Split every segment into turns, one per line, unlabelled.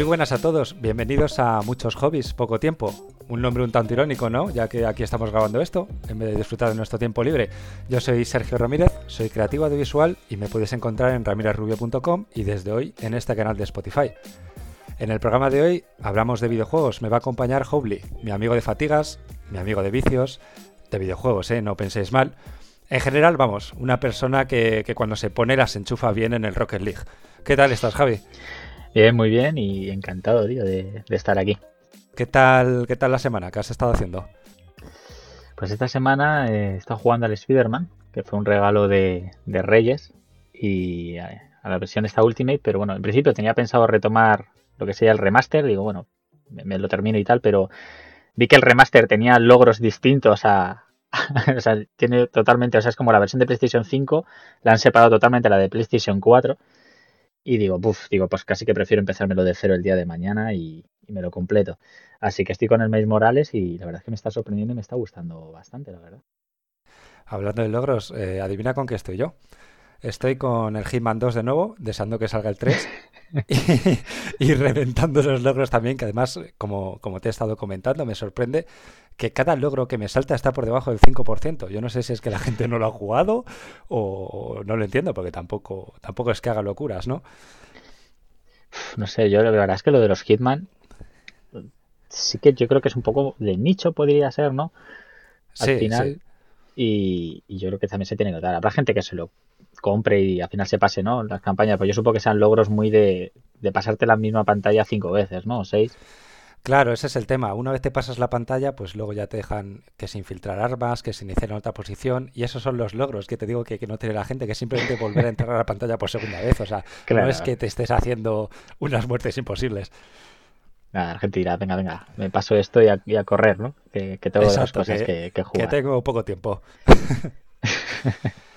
Muy buenas a todos, bienvenidos a Muchos Hobbies, Poco Tiempo. Un nombre un tanto irónico, ¿no? Ya que aquí estamos grabando esto, en vez de disfrutar de nuestro tiempo libre. Yo soy Sergio Ramírez, soy creativo audiovisual y me puedes encontrar en ramirezrubio.com y desde hoy en este canal de Spotify. En el programa de hoy hablamos de videojuegos, me va a acompañar Hobly, mi amigo de fatigas, mi amigo de vicios, de videojuegos, ¿eh? No penséis mal. En general, vamos, una persona que, que cuando se pone las enchufa bien en el Rocket League. ¿Qué tal estás, Javi?
Bien, muy bien y encantado, tío, de, estar aquí.
¿Qué tal, ¿Qué tal la semana? ¿Qué has estado haciendo?
Pues esta semana he estado jugando al Spider-Man, que fue un regalo de, Reyes, y a, la versión esta Ultimate, pero bueno, en principio tenía pensado retomar lo que sería el remaster, digo, bueno, me, lo termino y tal, pero vi que el remaster tenía logros distintos a, o sea, tiene totalmente, o sea, es como la versión de PlayStation 5, la han separado totalmente la de PlayStation 4 y digo, puff, digo, pues casi que prefiero empezármelo de cero el día de mañana y, me lo completo. Así que estoy con el Maze Morales y la verdad es que me está sorprendiendo y me está gustando bastante, la verdad.
Hablando de logros, eh, adivina con qué estoy yo. Estoy con el Hitman 2 de nuevo, deseando que salga el 3 y, reventando los logros también, que además, como, como te he estado comentando, me sorprende que cada logro que me salta está por debajo del 5%. Yo no sé si es que la gente no lo ha jugado o no lo entiendo, porque tampoco, tampoco es que haga locuras, ¿no?
No sé, yo la verdad es que lo de los Hitman sí que yo creo que es un poco de nicho, podría ser, ¿no? Al sí, final. Y, y, yo creo que también se tiene que notar. Habrá gente que se lo compre y al final se pase, ¿no? Las campañas, pues yo supongo que sean logros muy de, de pasarte la misma pantalla cinco veces, ¿no? O seis.
Claro, ese es el tema. Una vez te pasas la pantalla, pues luego ya te dejan que se infiltrar armas, que se iniciar en otra posición, y esos son los logros que te digo que, no tiene la gente, que simplemente volver a entrar a la pantalla por segunda vez. O sea, no es que te estés haciendo unas muertes imposibles.
Nada, la gente dirá, venga, venga, me paso esto y a, correr, ¿no? Que, tengo las cosas que, que, jugar.
Que tengo poco tiempo.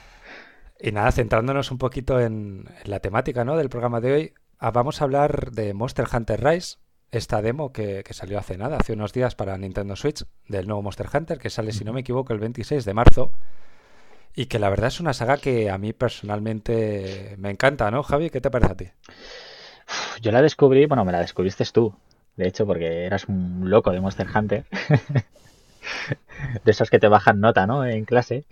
Y nada, centrándonos un poquito en, la temática ¿no? del programa de hoy, ah, vamos a hablar de Monster Hunter Rise, esta demo que, salió hace nada, hace unos días para Nintendo Switch, del nuevo Monster Hunter, que sale, si no me equivoco, el 26 de marzo. Y que la verdad es una saga que a mí personalmente me encanta, ¿no, Javi? ¿Qué te parece a ti?
Yo la descubrí, bueno, me la descubriste tú, de hecho, porque eras un loco de Monster Hunter. de esos que te bajan nota, ¿no? En clase.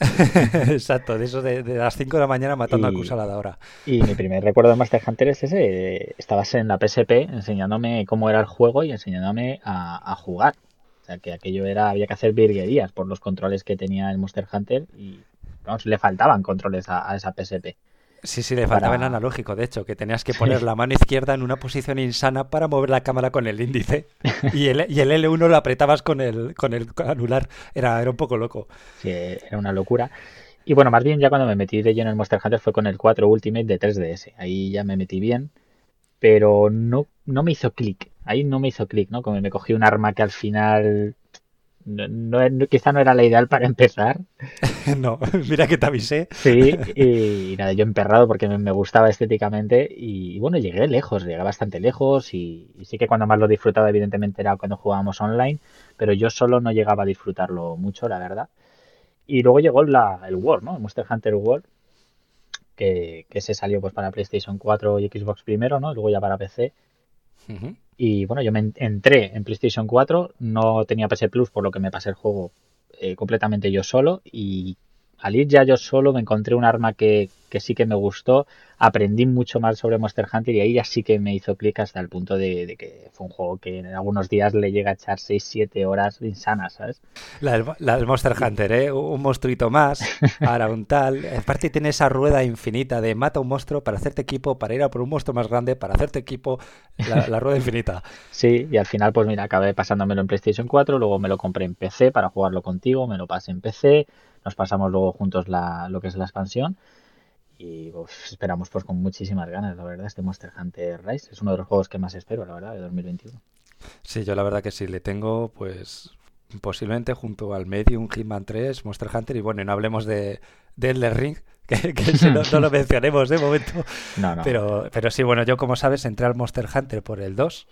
Exacto, de esos de, las 5 de la mañana matando a a la hora.
Y mi primer recuerdo de Master Hunter es ese. Estabas en la PSP enseñándome cómo era el juego y enseñándome a, jugar. O sea, que aquello era, había que hacer virguerías por los controles que tenía el Monster Hunter y, vamos, le faltaban controles a esa PSP.
Sí, sí, le faltaba el analógico, de hecho, que tenías que poner la mano izquierda en una posición insana para mover la cámara con el índice. Y el, y el L1 lo apretabas con el, con el anular. Era, era un poco loco.
Sí, era una locura. Y bueno, más bien ya cuando me metí de lleno en Monster Hunter fue con el 4 Ultimate de 3DS. Ahí ya me metí bien, pero no, no me hizo clic. Ahí no me hizo clic, ¿no? Como me cogí un arma que al final no, quizá no era la ideal para empezar.
no, mira que te avisé.
Sí, y, nada, yo emperrado porque me, gustaba estéticamente y, bueno, llegué lejos, llegué bastante lejos y, sí que cuando más lo disfrutaba evidentemente era cuando jugábamos online, pero yo solo no llegaba a disfrutarlo mucho, la verdad. Y luego llegó la, el World, ¿no? El Monster Hunter World, que, que se salió pues para PlayStation 4 y Xbox primero, ¿no? Luego ya para PC. Y bueno, yo me entré en PlayStation 4, no tenía PS Plus, por lo que me pasé el juego eh, completamente yo solo. Y al ir ya yo solo me encontré un arma que, sí que me gustó, aprendí mucho más sobre Monster Hunter y ahí ya sí que me hizo clic hasta el punto de, que fue un juego que en algunos días le llega a echar 6-7 horas insanas, ¿sabes?
La del, Monster Hunter, ¿eh? Un monstruito más, ahora un tal. Aparte tiene esa rueda infinita de mata un monstruo para hacerte equipo, para ir a por un monstruo más grande, para hacerte equipo, la, la rueda infinita.
Sí, y al final pues mira, acabé pasándomelo en PlayStation 4, luego me lo compré en PC para jugarlo contigo, me lo pasé en PC nos pasamos luego juntos la, lo que es la expansión y esperamos pues con muchísimas ganas, la verdad, este Monster Hunter Rise es uno de los juegos que más espero, la verdad, de 2021.
Sí, yo la verdad que sí, le tengo pues posiblemente junto al Medium, Hitman 3, Monster Hunter y bueno, no hablemos de, de Ring, que, no, lo mencionemos de momento. No, no. Pero, pero sí, bueno, yo como sabes entré al Monster Hunter por el 2,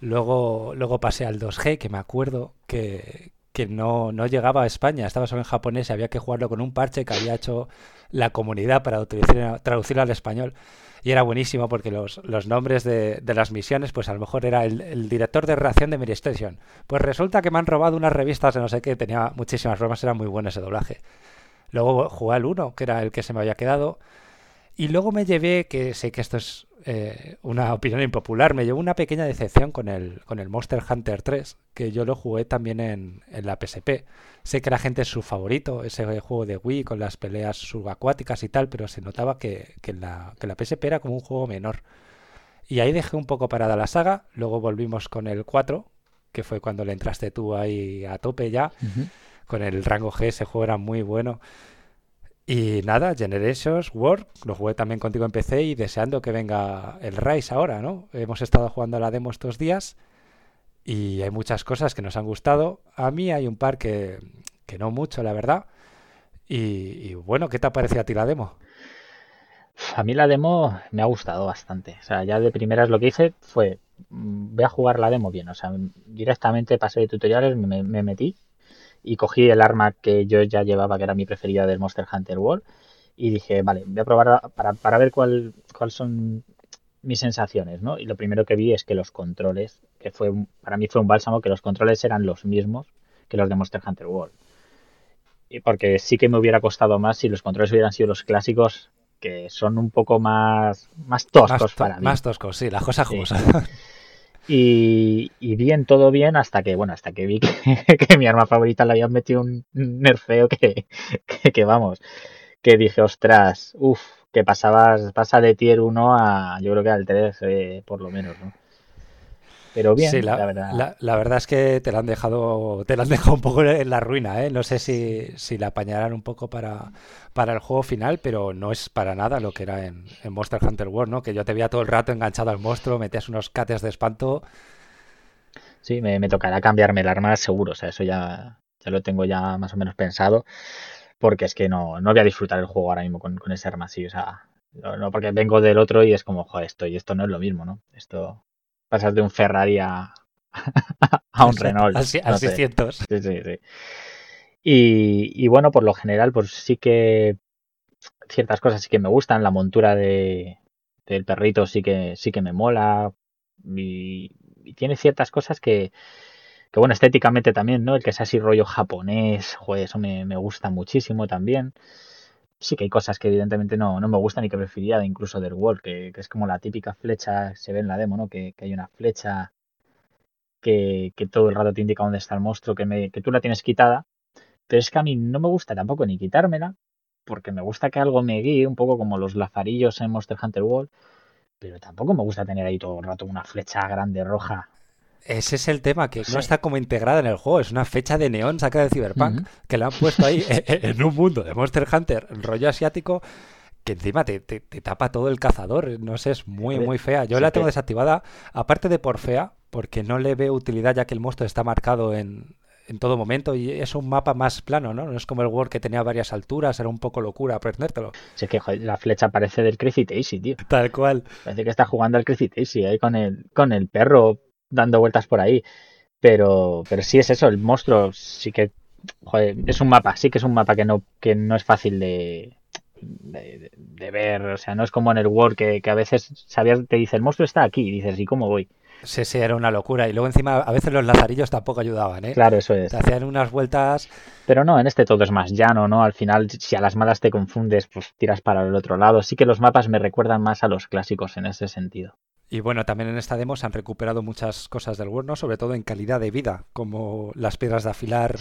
luego, luego pasé al 2G, que me acuerdo que, que no, no llegaba a España, estaba solo en japonés y había que jugarlo con un parche que había hecho la comunidad para traducirlo al español. Y era buenísimo porque los, los nombres de, de, las misiones, pues a lo mejor era el, director de reacción de Mary Station. Pues resulta que me han robado unas revistas de no sé qué, tenía muchísimas bromas, era muy bueno ese doblaje. Luego jugué al 1, que era el que se me había quedado. Y luego me llevé, que sé que esto es eh, una opinión impopular, me llevó una pequeña decepción con el, con el Monster Hunter 3, que yo lo jugué también en, en la PSP. Sé que la gente es su favorito, ese juego de Wii con las peleas subacuáticas y tal, pero se notaba que, que, la, que la PSP era como un juego menor. Y ahí dejé un poco parada la saga, luego volvimos con el 4, que fue cuando le entraste tú ahí a tope ya, con el rango G, ese juego era muy bueno. Y nada, Generations, World, lo jugué también contigo en PC y deseando que venga el Rise ahora, ¿no? Hemos estado jugando a la demo estos días y hay muchas cosas que nos han gustado. A mí hay un par que, que no mucho, la verdad. Y, bueno, ¿qué te ha parecido a ti la demo?
A mí la demo me ha gustado bastante. O sea, ya de primeras lo que hice fue, mm, voy a jugar la demo bien. O sea, directamente pasé de tutoriales, me, me metí y cogí el arma que yo ya llevaba, que era mi preferida del Monster Hunter World, y dije, vale, voy a probar para, para ver cuál, cuáles son mis sensaciones, ¿no? Y lo primero que vi es que los controles, que fue para mí fue un bálsamo, que los controles eran los mismos que los de Monster Hunter World. Y porque sí que me hubiera costado más si los controles hubieran sido los clásicos, que son un poco más, más toscos para mí.
Más toscos, sí, la cosa jugosa.
Y, bien, todo bien, hasta que, bueno, hasta que vi que, mi arma favorita le habían metido un nerfeo que, que, vamos, que dije, ostras, uff, que pasabas, pasa de tier 1 a, yo creo que al 3, eh, por lo menos, ¿no? Pero bien,
la,
verdad.
La, verdad es que te la han dejado, te la han dejado un poco en la ruina, ¿eh? No sé si, si la apañarán un poco para, para el juego final, pero no es para nada lo que era en, Monster Hunter World, ¿no? Que yo te veía todo el rato enganchado al monstruo, metías unos cates de espanto.
Sí, me, tocará cambiarme el arma seguro, o sea, eso ya, ya lo tengo ya más o menos pensado, porque es que no, no voy a disfrutar el juego ahora mismo con, con ese arma así, o sea, no, porque vengo del otro y es como, joder, esto y esto no es lo mismo, ¿no? Esto pasas de un Ferrari a, a un Renault.
A, 600.
Sí, sí, sí. Y, bueno, por lo general, pues sí que ciertas cosas sí que me gustan. La montura de, del perrito sí que, sí que me mola. Y, tiene ciertas cosas que, que, bueno, estéticamente también, ¿no? El que sea así rollo japonés, joder, eso me, me gusta muchísimo también sí que hay cosas que evidentemente no, no me gustan y que preferiría incluso del World, que, que, es como la típica flecha, se ve en la demo, ¿no? Que, que hay una flecha que, que, todo el rato te indica dónde está el monstruo, que, me, que tú la tienes quitada, pero es que a mí no me gusta tampoco ni quitármela, porque me gusta que algo me guíe, un poco como los lazarillos en Monster Hunter World, pero tampoco me gusta tener ahí todo el rato una flecha grande roja
ese es el tema, que no está como integrada en el juego. Es una fecha de neón saca de Cyberpunk que la han puesto ahí en, un mundo de Monster Hunter, rollo asiático, que encima te, tapa todo el cazador. No sé, es muy, muy fea. Yo la tengo desactivada, aparte de por fea, porque no le veo utilidad ya que el monstruo está marcado en, en todo momento y es un mapa más plano, ¿no? No es como el World que tenía varias alturas, era un poco locura aprendértelo.
Sí, que la flecha parece del Crazy Taxi, tío.
Tal cual.
Parece que está jugando al Crazy Taxi ahí con el, con el perro dando vueltas por ahí. Pero, pero sí es eso, el monstruo sí que joder, es un mapa, sí que es un mapa que no, que no es fácil de, de, ver. O sea, no es como en el World que, que a veces sabías, te dice el monstruo está aquí y dices, ¿y cómo voy?
Sí, sí, era una locura. Y luego encima a veces los lazarillos tampoco ayudaban, ¿eh?
Claro, eso es.
Te hacían unas vueltas...
Pero no, en este todo es más llano, ¿no? Al final, si a las malas te confundes, pues tiras para el otro lado. Sí que los mapas me recuerdan más a los clásicos en ese sentido.
Y bueno, también en esta demo se han recuperado muchas cosas del World, Sobre todo en calidad de vida, como las piedras de afilar,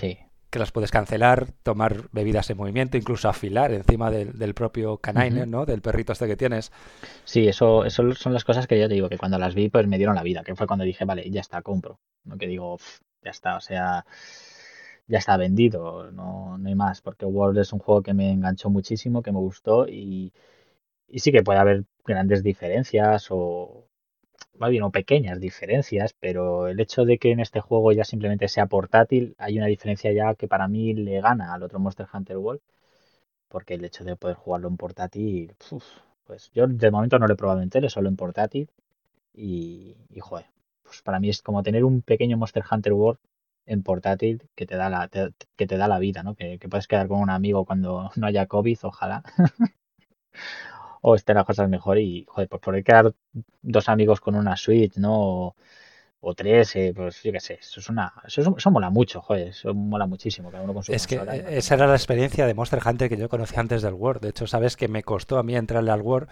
que las puedes cancelar, tomar bebidas en movimiento, incluso afilar encima del, propio canine, ¿no? Del perrito este que tienes.
Sí, eso, eso son las cosas que yo te digo, que cuando las vi, pues me dieron la vida, que fue cuando dije, vale, ya está, compro. No que digo, ya está, o sea, ya está vendido, no, no hay más, porque World es un juego que me enganchó muchísimo, que me gustó y, y sí que puede haber grandes diferencias o, más bien o pequeñas diferencias, pero el hecho de que en este juego ya simplemente sea portátil, hay una diferencia ya que para mí le gana al otro Monster Hunter World, porque el hecho de poder jugarlo en portátil, pues yo de momento no lo he probado en tele, solo en portátil, y, y joder, pues para mí es como tener un pequeño Monster Hunter World en portátil que te da la, que te da la vida, ¿no? Que, puedes quedar con un amigo cuando no haya COVID, ojalá. o estén las cosas mejor y, joder, pues poder quedar dos amigos con una Switch, ¿no? O, tres, eh, pues yo qué sé, eso es una, eso, eso, mola mucho, joder, eso mola muchísimo, cada uno con su
Es que esa era la experiencia de Monster Hunter que yo conocí antes del World. De hecho, sabes que me costó a mí entrarle al World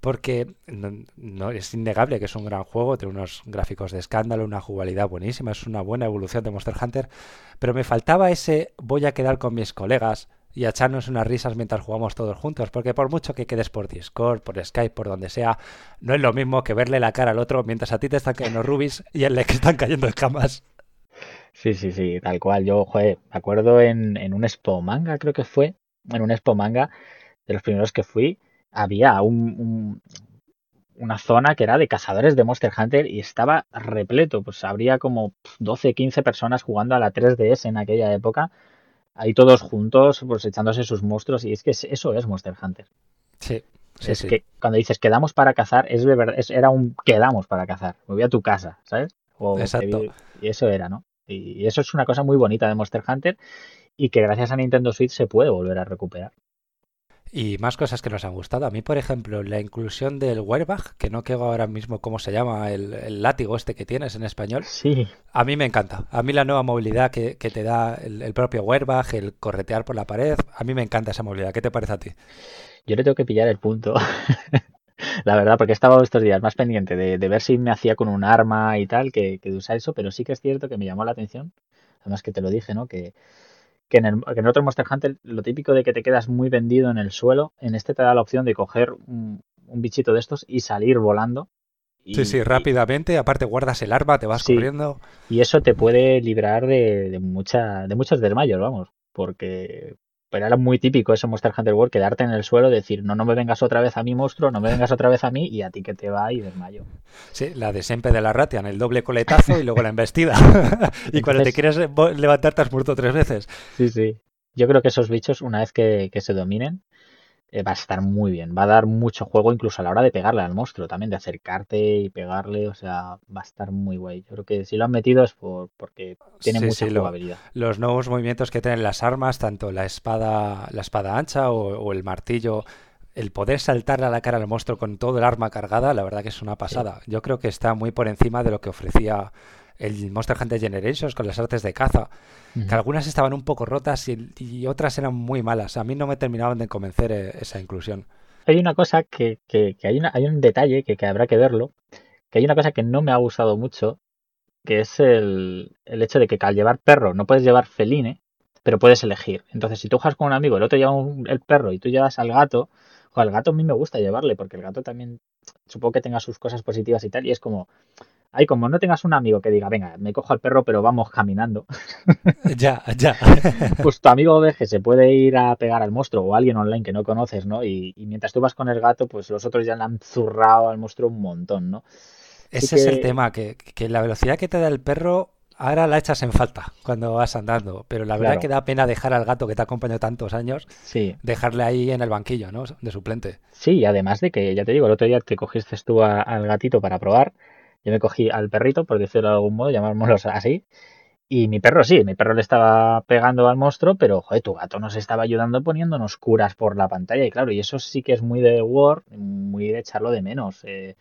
porque no, es innegable que es un gran juego, tiene unos gráficos de escándalo, una jugabilidad buenísima, es una buena evolución de Monster Hunter, pero me faltaba ese voy a quedar con mis colegas y a echarnos unas risas mientras jugamos todos juntos, porque por mucho que quedes por Discord, por Skype, por donde sea, no es lo mismo que verle la cara al otro mientras a ti te están cayendo rubis y él le están cayendo escamas.
Sí, sí, sí, tal cual. Yo, joder, me acuerdo en, en un Expo Manga, creo que fue, en un Expo Manga, de los primeros que fui, había un, una zona que era de cazadores de Monster Hunter y estaba repleto. Pues habría como 12, 15 personas jugando a la 3DS en aquella época. Ahí todos juntos, pues echándose sus monstruos. Y es que eso es Monster Hunter.
Sí.
es que cuando dices quedamos para cazar, es de verdad, era un quedamos para cazar. Me voy a tu casa, ¿sabes?
Exacto.
y eso era, ¿no? Y eso es una cosa muy bonita de Monster Hunter y que gracias a Nintendo Switch se puede volver a recuperar
y más cosas que nos han gustado. A mí, por ejemplo, la inclusión del Werbach, que no quedo ahora mismo cómo se llama, el, látigo este que tienes en español.
Sí.
A mí me encanta. A mí la nueva movilidad que, te da el, propio Werbach, el corretear por la pared, a mí me encanta esa movilidad. ¿Qué te parece a ti?
Yo le tengo que pillar el punto. la verdad, porque he estado estos días más pendiente de, ver si me hacía con un arma y tal que, que de usar eso, pero sí que es cierto que me llamó la atención. Además que te lo dije, ¿no? Que, que en, el, otro Monster Hunter lo típico de que te quedas muy vendido en el suelo, en este te da la opción de coger un, bichito de estos y salir volando.
sí, sí, rápidamente, aparte guardas el arma, te vas corriendo.
Y eso te puede librar de, de, mucha, de muchos desmayos, vamos, porque pero era muy típico ese Monster Hunter World, quedarte en el suelo, decir, no, no me vengas otra vez a mi monstruo, no me vengas otra vez a mí y a ti que te va y desmayo.
Sí, la de siempre de la Ratian, el doble coletazo y luego la embestida. y cuando te quieres levantar te has muerto tres veces.
Sí, sí. Yo creo que esos bichos, una vez que se dominen, eh, va a estar muy bien. Va a dar mucho juego incluso a la hora de pegarle al monstruo, también de acercarte y pegarle, o sea, va a estar muy guay. Yo creo que si lo han metido es por, porque tiene mucha jugabilidad.
los nuevos movimientos que tienen las armas, tanto la espada, la espada ancha o, el martillo, el poder saltarle a la cara al monstruo con todo el arma cargada, la verdad que es una pasada. Yo creo que está muy por encima de lo que ofrecía el Monster Hunter Generations con las artes de caza, que algunas estaban un poco rotas y, otras eran muy malas. A mí no me terminaban de convencer eh, esa inclusión.
Hay una cosa que, que, hay, una, hay un detalle que, que, habrá que verlo, que hay una cosa que no me ha gustado mucho, que es el, el hecho de que al llevar perro no puedes llevar feline, pero puedes elegir. Entonces, si tú juegas con un amigo, el otro lleva el perro y tú llevas al gato, o al gato a mí me gusta llevarle, porque el gato también supongo que tenga sus cosas positivas y tal, y es como, Ay, como no tengas un amigo que diga, venga, me cojo al perro, pero vamos caminando.
ya, ya.
pues tu amigo ve que se puede ir a pegar al monstruo o alguien online que no conoces, ¿no? Y, mientras tú vas con el gato, pues los otros ya le han zurrado al monstruo un montón, ¿no?
Ese es el tema, que, la velocidad que te da el perro ahora la echas en falta cuando vas andando, pero la verdad que da pena dejar al gato que te ha acompañado tantos años,
sí.
dejarle ahí en el banquillo, ¿no? De suplente.
Sí, y además de que, ya te digo, el otro día te cogiste tú al gatito para probar yo me cogí al perrito, por decirlo de algún modo, llamémoslo así. Y mi perro sí, mi perro le estaba pegando al monstruo, pero joder, tu gato nos estaba ayudando poniéndonos curas por la pantalla. Y claro, y eso sí que es muy de Word, muy de echarlo de menos. Eh,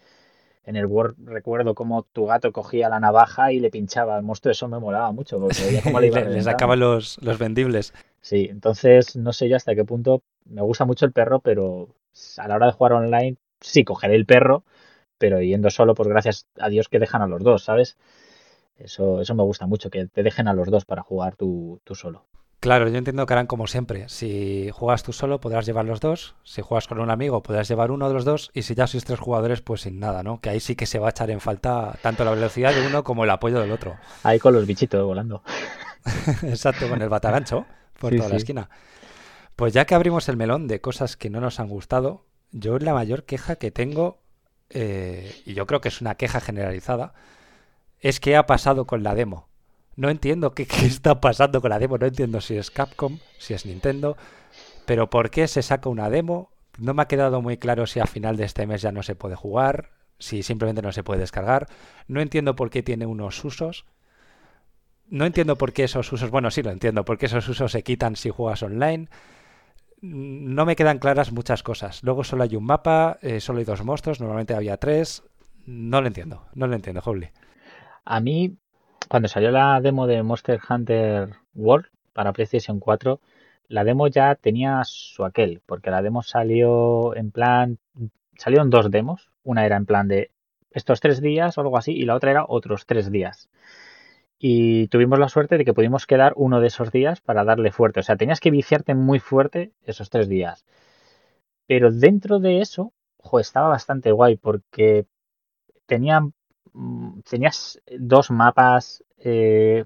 en el Word recuerdo cómo tu gato cogía la navaja y le pinchaba al monstruo, eso me molaba mucho, porque veía cómo le iba
Le sacaba los, los vendibles.
Sí, entonces no sé yo hasta qué punto me gusta mucho el perro, pero a la hora de jugar online sí cogeré el perro, pero yendo solo, pues gracias a Dios que dejan a los dos, ¿sabes? Eso, eso me gusta mucho, que te dejen a los dos para jugar tú, solo.
Claro, yo entiendo que harán como siempre. Si juegas tú solo, podrás llevar los dos. Si juegas con un amigo, podrás llevar uno de los dos. Y si ya sois tres jugadores, pues sin nada, ¿no? Que ahí sí que se va a echar en falta tanto la velocidad de uno como el apoyo del otro.
Ahí con los bichitos volando.
Exacto, con el batagancho por toda la esquina. Pues ya que abrimos el melón de cosas que no nos han gustado, yo la mayor queja que tengo eh, y yo creo que es una queja generalizada, es qué ha pasado con la demo. No entiendo qué, está pasando con la demo, no entiendo si es Capcom, si es Nintendo, pero ¿por qué se saca una demo? No me ha quedado muy claro si a final de este mes ya no se puede jugar, si simplemente no se puede descargar. No entiendo por qué tiene unos usos. no entiendo por qué esos usos, bueno, sí lo entiendo, por qué esos usos se quitan si juegas online. No me quedan claras muchas cosas. Luego solo hay un mapa, eh, solo hay dos monstruos, normalmente había tres. No lo entiendo, no lo entiendo, Holy.
A mí, cuando salió la demo de Monster Hunter World para PlayStation 4, la demo ya tenía su aquel, porque la demo salió en plan, salieron dos demos, una era en plan de estos tres días o algo así, y la otra era otros tres días. Y tuvimos la suerte de que pudimos quedar uno de esos días para darle fuerte. O sea, tenías que viciarte muy fuerte esos tres días. Pero dentro de eso, jo, estaba bastante guay porque tenía, mm, tenías dos mapas, eh,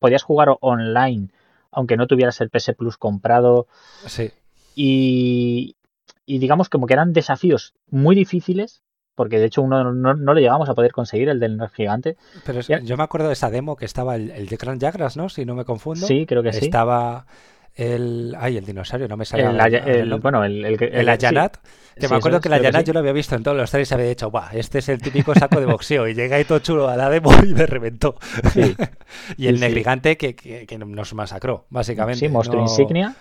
podías jugar online aunque no tuvieras el PS Plus comprado.
Sí.
Y, y digamos como que eran desafíos muy difíciles porque de hecho uno no, no, le llegamos a poder conseguir, el del gigante.
Pero yo me acuerdo de esa demo que estaba el, el de Gran Jagras, ¿no? Si no me confundo.
Sí, creo que
sí. Estaba el. Ay, el dinosaurio, no me sale.
El, el, bueno, el, el,
el Ayanat. Que me acuerdo que el Ayanat yo lo había visto en todos los trailers y había dicho, ¡buah! Este es el típico saco de boxeo. y llega ahí todo chulo a la demo y me reventó. y el Negrigante que, que, que, nos masacró, básicamente.
Sí, monstruo insignia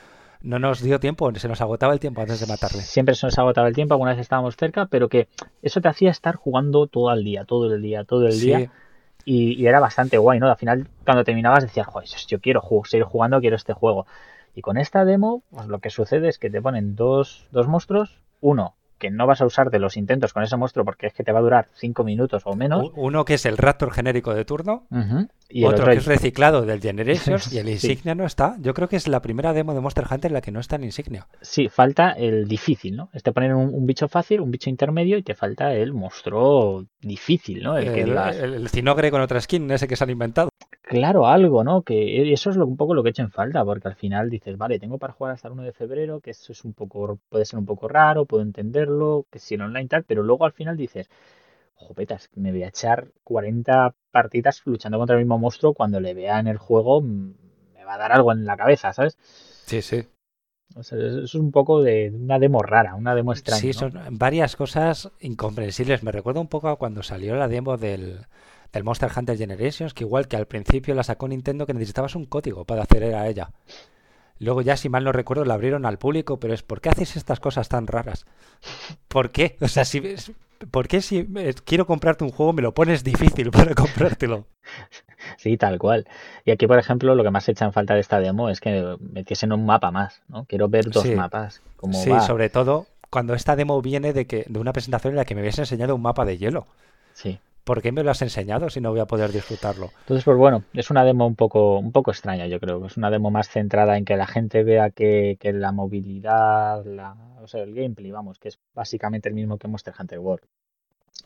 no nos dio tiempo, se nos agotaba el tiempo antes de matarle.
Siempre se nos agotaba el tiempo, alguna vez estábamos cerca, pero que eso te hacía estar jugando todo el día, todo el día, todo el día. Y, era bastante guay, ¿no? Al final, cuando terminabas, decías, joder, yo quiero seguir jugando, quiero este juego. Y con esta demo, pues lo que sucede es que te ponen dos, dos monstruos, uno que no vas a usar de los intentos con ese monstruo porque es que te va a durar 5 minutos o menos.
Uno que es el Raptor genérico de turno,
y
otro, que es reciclado del Generations y el Insignia no está. Yo creo que es la primera demo de Monster Hunter en la que no está el Insignia.
Sí, falta el difícil, ¿no? Este poner un, un, bicho fácil, un bicho intermedio y te falta el monstruo difícil, ¿no?
El, el, el cinogre con otra skin, ese que se han inventado.
Claro, algo, ¿no? Que eso es lo, un poco lo que he hecho en falta, porque al final dices, vale, tengo para jugar hasta el 1 de febrero, que eso es un poco, puede ser un poco raro, puedo entenderlo, que si en online tal, pero luego al final dices, jopetas, me voy a echar 40 partidas luchando contra el mismo monstruo, cuando le vea en el juego me va a dar algo en la cabeza, ¿sabes?
Sí, sí.
O sea, eso es un poco de una demo rara, una demo extraña.
Sí,
¿no?
son varias cosas incomprensibles. Me recuerda un poco a cuando salió la demo del, del Monster Hunter Generations, que igual que al principio la sacó Nintendo que necesitabas un código para acceder a ella. Luego ya, si mal no recuerdo, la abrieron al público, pero es ¿por qué haces estas cosas tan raras? ¿Por qué? O sea, si ¿por qué si quiero comprarte un juego me lo pones difícil para comprártelo?
Sí, tal cual. Y aquí, por ejemplo, lo que más echa en falta de esta demo es que metiesen un mapa más, ¿no? Quiero ver dos
sí.
mapas. Como
sí,
va.
sobre todo cuando esta demo viene de que de una presentación en la que me habías enseñado un mapa de hielo.
Sí.
¿Por qué me lo has enseñado si no voy a poder disfrutarlo?
Entonces, pues bueno, es una demo un poco, un poco extraña, yo creo. Es una demo más centrada en que la gente vea que, que la movilidad, la, o sea, el gameplay, vamos, que es básicamente el mismo que Monster Hunter World.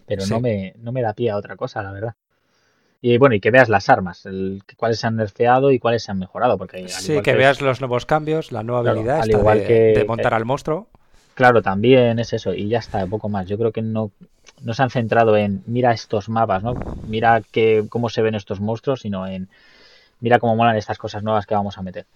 Pero
Sí.
no, me, no me da pie a otra cosa, la verdad. Y bueno, y que veas las armas, el, cuáles se han nerfeado y cuáles se han mejorado. Porque
Sí, que
es-
veas los nuevos cambios, la nueva
Claro,
habilidad
al igual
de,
que-
de montar al monstruo.
Claro, también es eso, y ya está, poco más. Yo creo que no, no se han centrado en mira estos mapas, ¿no? Mira que, cómo se ven estos monstruos, sino en mira cómo molan estas cosas nuevas que vamos a meter.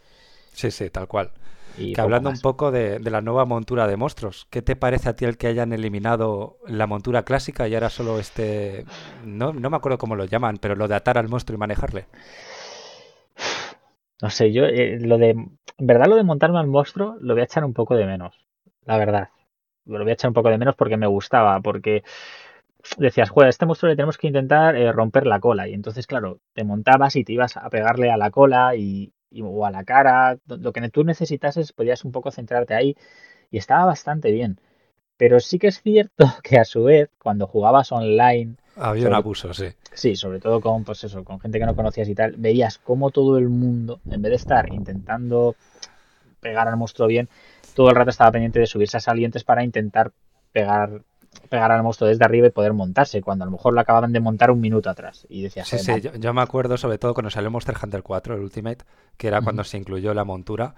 Sí, sí, tal cual.
Y
Que hablando
más.
un poco de, de la nueva montura de monstruos, ¿qué te parece a ti el que hayan eliminado la montura clásica y ahora solo este... No, no me acuerdo cómo lo llaman, pero lo de atar al monstruo y manejarle.
No sé, yo eh, lo de, en verdad lo de montarme al monstruo lo voy a echar un poco de menos, la verdad. Lo voy a echar un poco de menos porque me gustaba, porque decías, joder, a este monstruo le tenemos que intentar eh, romper la cola. Y entonces, claro, te montabas y te ibas a pegarle a la cola y, y- o a la cara. Lo que tú necesitases podías un poco centrarte ahí y estaba bastante bien. Pero sí que es cierto que a su vez, cuando jugabas online,
Había un abuso, sí.
Sí, sobre todo con, pues eso, con gente que no conocías y tal, veías cómo todo el mundo, en vez de estar intentando pegar al monstruo bien, todo el rato estaba pendiente de subirse a salientes para intentar pegar, pegar al monstruo desde arriba y poder montarse, cuando a lo mejor lo acababan de montar un minuto atrás. Y decías,
Sí,
"Joder,
sí, yo, yo me acuerdo sobre todo cuando salió Monster Hunter 4, el Ultimate, que era cuando se incluyó la montura.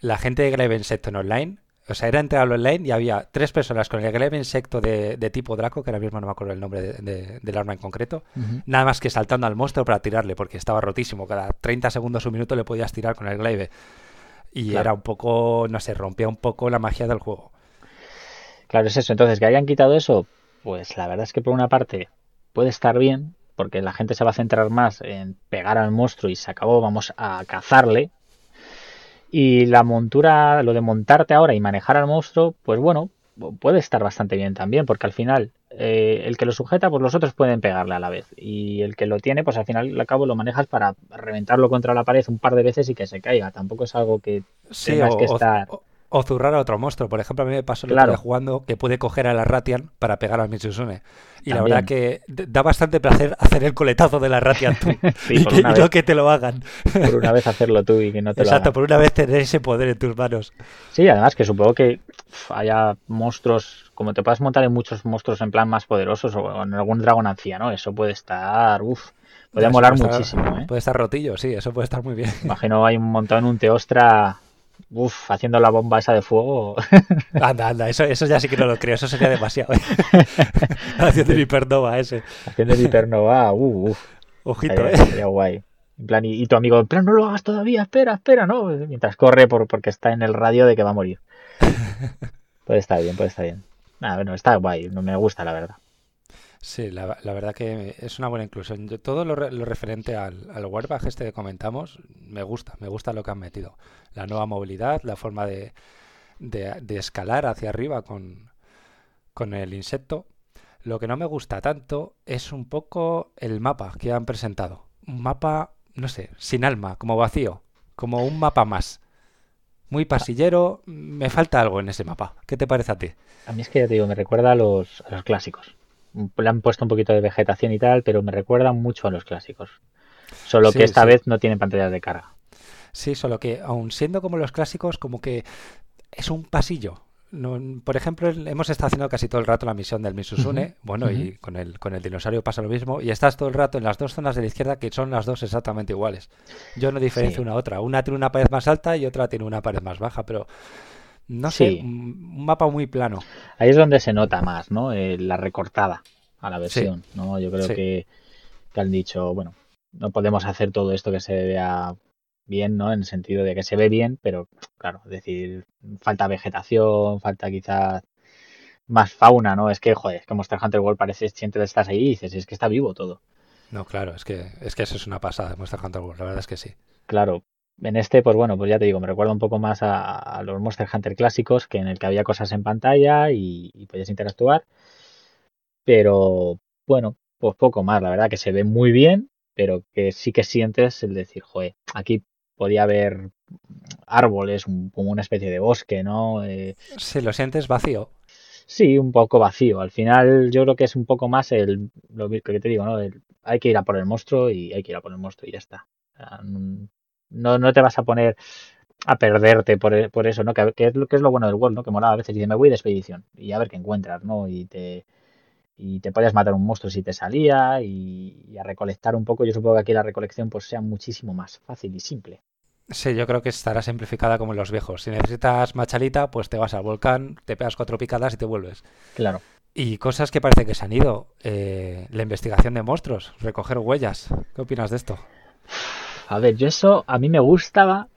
La gente de Glaive Insecto en online, o sea, era entrar al online y había tres personas con el Glaive Insecto de, de tipo Draco, que ahora mismo no me acuerdo el nombre de- de- del arma en concreto, nada más que saltando al monstruo para tirarle, porque estaba rotísimo. Cada 30 segundos o un minuto le podías tirar con el Glaive. Y
Claro.
era un poco, no sé, rompía un poco la magia del juego.
Claro, es eso. Entonces, que hayan quitado eso, pues la verdad es que por una parte puede estar bien, porque la gente se va a centrar más en pegar al monstruo y se acabó, vamos a cazarle. Y la montura, lo de montarte ahora y manejar al monstruo, pues bueno, puede estar bastante bien también, porque al final eh, el que lo sujeta, pues los otros pueden pegarle a la vez. Y el que lo tiene, pues al final al cabo lo manejas para reventarlo contra la pared un par de veces y que se caiga. Tampoco es algo que tengas que estar.
O zurrar a otro monstruo. Por ejemplo, a mí me pasó lo jugando que pude coger a la Ratian para pegar al Mitsusune. Y la verdad que da bastante placer hacer el coletazo de la Ratian tú. y, que, no que te lo hagan.
Por una vez hacerlo tú y que no te
lo
Exacto,
por una vez tener ese poder en tus manos.
Sí, además que supongo que haya monstruos, como te puedas montar en muchos monstruos en plan más poderosos o en algún dragón anciano, eso puede estar, uff, puede molar muchísimo. ¿eh?
Puede estar rotillo, sí, eso puede estar muy bien.
Imagino hay un montón, un Teostra Uf, haciendo la bomba esa de fuego.
Anda, anda, eso, eso ya sí que no lo creo, eso sería demasiado. ¿eh? haciendo el hipernova ese.
Haciendo el hipernova, uh, uf.
Ojito,
eh. Sería guay. En plan, y, tu amigo, en plan, no lo hagas todavía, espera, espera, ¿no? Mientras corre por, porque está en el radio de que va a morir. puede estar bien, puede estar bien. Nada, bueno, está guay, no me gusta, la verdad.
Sí, la, verdad que es una buena inclusión. todo lo, referente al, al este que comentamos, me gusta, me gusta lo que han metido. La nueva movilidad, la forma de, escalar hacia arriba con, con el insecto. Lo que no me gusta tanto es un poco el mapa que han presentado. Un mapa, no sé, sin alma, como vacío, como un mapa más. Muy pasillero, me falta algo en ese mapa. ¿Qué te parece a ti?
A mí es que ya te digo, me recuerda a los, a los clásicos le han puesto un poquito de vegetación y tal, pero me recuerdan mucho a los clásicos. Solo que esta vez no tienen pantallas de carga.
Sí, solo que aun siendo como los clásicos, como que es un pasillo. por ejemplo, hemos estado haciendo casi todo el rato la misión del Misusune, bueno, y con el, con el dinosaurio pasa lo mismo, y estás todo el rato en las dos zonas de la izquierda que son las dos exactamente iguales. Yo no diferencio una a otra. Una tiene una pared más alta y otra tiene una pared más baja, pero no sé, un mapa muy plano.
Ahí es donde se nota más, ¿no? Eh, la recortada a la versión, ¿no? Yo creo que, que, han dicho, bueno, no podemos hacer todo esto que se vea bien, ¿no? En el sentido de que se ve bien, pero claro, es decir, falta vegetación, falta quizás más fauna, ¿no? Es que, joder, es que Monster Hunter World parece, sientes estás ahí y dices, es que está vivo todo.
No, claro, es que, es que eso es una pasada Monster Hunter World, la verdad es que sí.
Claro, en este, pues bueno, pues ya te digo, me recuerda un poco más a, los Monster Hunter clásicos, que en el que había cosas en pantalla y, y podías interactuar. Pero bueno, pues poco más, la verdad que se ve muy bien, pero que sí que sientes el decir, joder, aquí podía haber árboles, como una especie de bosque, ¿no? Eh,
sí, lo sientes vacío.
Sí, un poco vacío. Al final yo creo que es un poco más el, lo que te digo, ¿no? hay que ir a por el monstruo y hay que ir a por el monstruo y ya está. No, no te vas a poner a perderte por, por eso, ¿no? Que, es lo, que es lo bueno del World, ¿no? Que molaba a veces y dice, me voy de expedición y a ver qué encuentras, ¿no? Y te, y te podías matar un monstruo si te salía y, a recolectar un poco. Yo supongo que aquí la recolección pues sea muchísimo más fácil y simple.
Sí, yo creo que estará simplificada como en los viejos. Si necesitas machalita, pues te vas al volcán, te pegas cuatro picadas y te vuelves.
Claro.
Y cosas que parece que se han ido. Eh, la investigación de monstruos, recoger huellas. ¿Qué opinas de esto?
A ver, yo eso a mí me gustaba,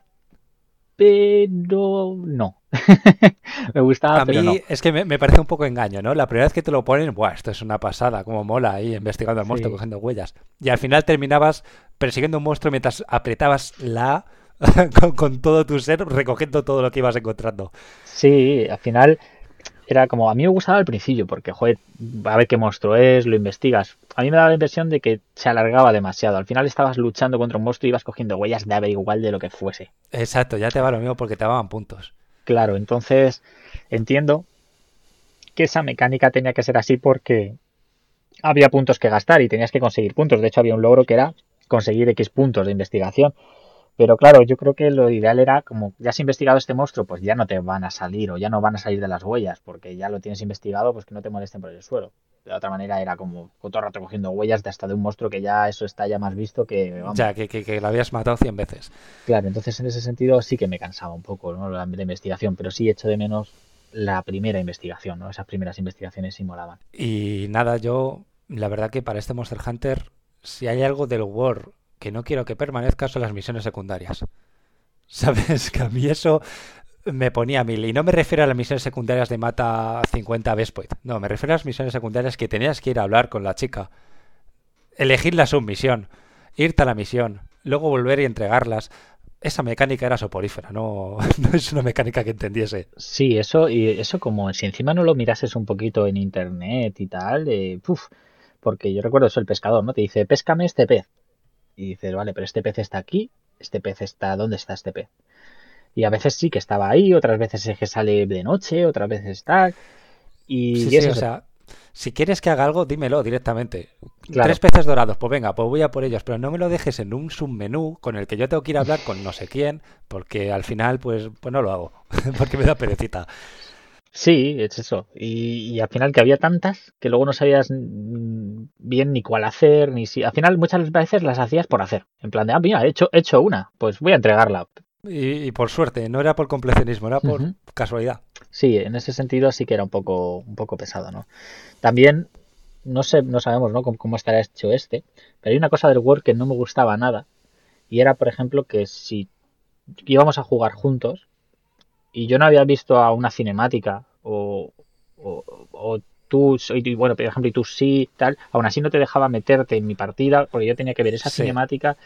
pero no. me gustaba,
a mí es que me, parece un poco engaño, ¿no? La primera vez que te lo ponen, Buah, esto es una pasada, como mola ahí investigando al monstruo, cogiendo huellas. Y al final terminabas persiguiendo un monstruo mientras apretabas la con, con, todo tu ser, recogiendo todo lo que ibas encontrando.
Sí, al final era como, a mí me gustaba al principio, porque, joder, a ver qué monstruo es, lo investigas. A mí me daba la impresión de que se alargaba demasiado. Al final estabas luchando contra un monstruo y ibas cogiendo huellas de ave igual de lo que fuese.
Exacto, ya te va lo mismo porque te daban puntos.
Claro, entonces entiendo que esa mecánica tenía que ser así porque había puntos que gastar y tenías que conseguir puntos. De hecho, había un logro que era conseguir X puntos de investigación. Pero claro, yo creo que lo ideal era como ya has investigado este monstruo, pues ya no te van a salir o ya no van a salir de las huellas, porque ya lo tienes investigado, pues que no te molesten por el suelo. De otra manera era como todo el rato cogiendo huellas de hasta de un monstruo que ya eso está ya más visto que...
Ya, que, que, lo habías matado 100 veces.
Claro, entonces en ese sentido sí que me cansaba un poco ¿no? la, investigación, pero sí echo de menos la primera investigación, ¿no? Esas primeras investigaciones sí molaban.
Y nada, yo la verdad que para este Monster Hunter, si hay algo del War que no quiero que permanezca son las misiones secundarias. ¿Sabes? Que a mí eso me ponía mil. Y no me refiero a las misiones secundarias de mata 50 Vespoid. No, me refiero a las misiones secundarias que tenías que ir a hablar con la chica. elegir la submisión, irte a la misión, luego volver y entregarlas. Esa mecánica era soporífera, no, es una mecánica que entendiese.
Sí, eso, y eso como si encima no lo mirases un poquito en internet y tal, eh, porque yo recuerdo eso, el pescador, ¿no? Te dice, péscame este pez. Y dices, vale, pero este pez está aquí, este pez está, ¿dónde está este pez? Y a veces sí que estaba ahí, otras veces es que sale de noche, otras veces está. Y,
Sí,
y
sí,
es
o
eso.
sea, si quieres que haga algo, dímelo directamente.
Claro.
Tres peces dorados, pues venga, pues voy a por ellos, pero no me lo dejes en un submenú con el que yo tengo que ir a hablar con no sé quién, porque al final, pues, pues no lo hago, porque me da perecita.
Sí, es eso. Y, y al final que había tantas que luego no sabías bien ni cuál hacer, ni si. Al final muchas veces las hacías por hacer. En plan de, ah, mira, he hecho, he hecho una, pues voy a entregarla.
Y, y por suerte, no era por completionismo, era por casualidad.
Sí, en ese sentido sí que era un poco, un poco pesado, ¿no? También, no sé, no sabemos, ¿no? Cómo, cómo estará hecho este, pero hay una cosa del Word que no me gustaba nada. Y era, por ejemplo, que si íbamos a jugar juntos y yo no había visto a una cinemática o, o, o tú, y bueno, por ejemplo, y tú sí, tal, aún así no te dejaba meterte en mi partida porque yo tenía que ver esa
Sí.
cinemática.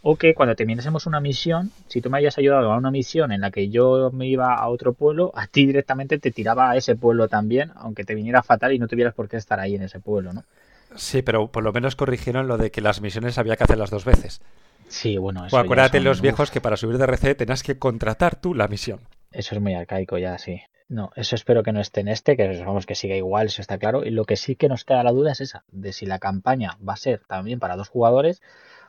O que cuando terminásemos una misión, si tú me hayas ayudado a una misión en la que yo me iba a otro pueblo, a ti directamente te tiraba a ese pueblo también, aunque te viniera fatal y no tuvieras por qué estar ahí en ese pueblo, ¿no?
Sí, pero por lo menos corrigieron lo de que las misiones había que hacerlas dos veces.
Sí, bueno, eso
O acuérdate
son-
los viejos que para subir de RC tenías que contratar tú la misión.
Eso es muy arcaico ya, sí. No, eso espero que no esté en este, que vamos que siga igual, eso está claro. Y lo que sí que nos queda la duda es esa, de si la campaña va a ser también para dos jugadores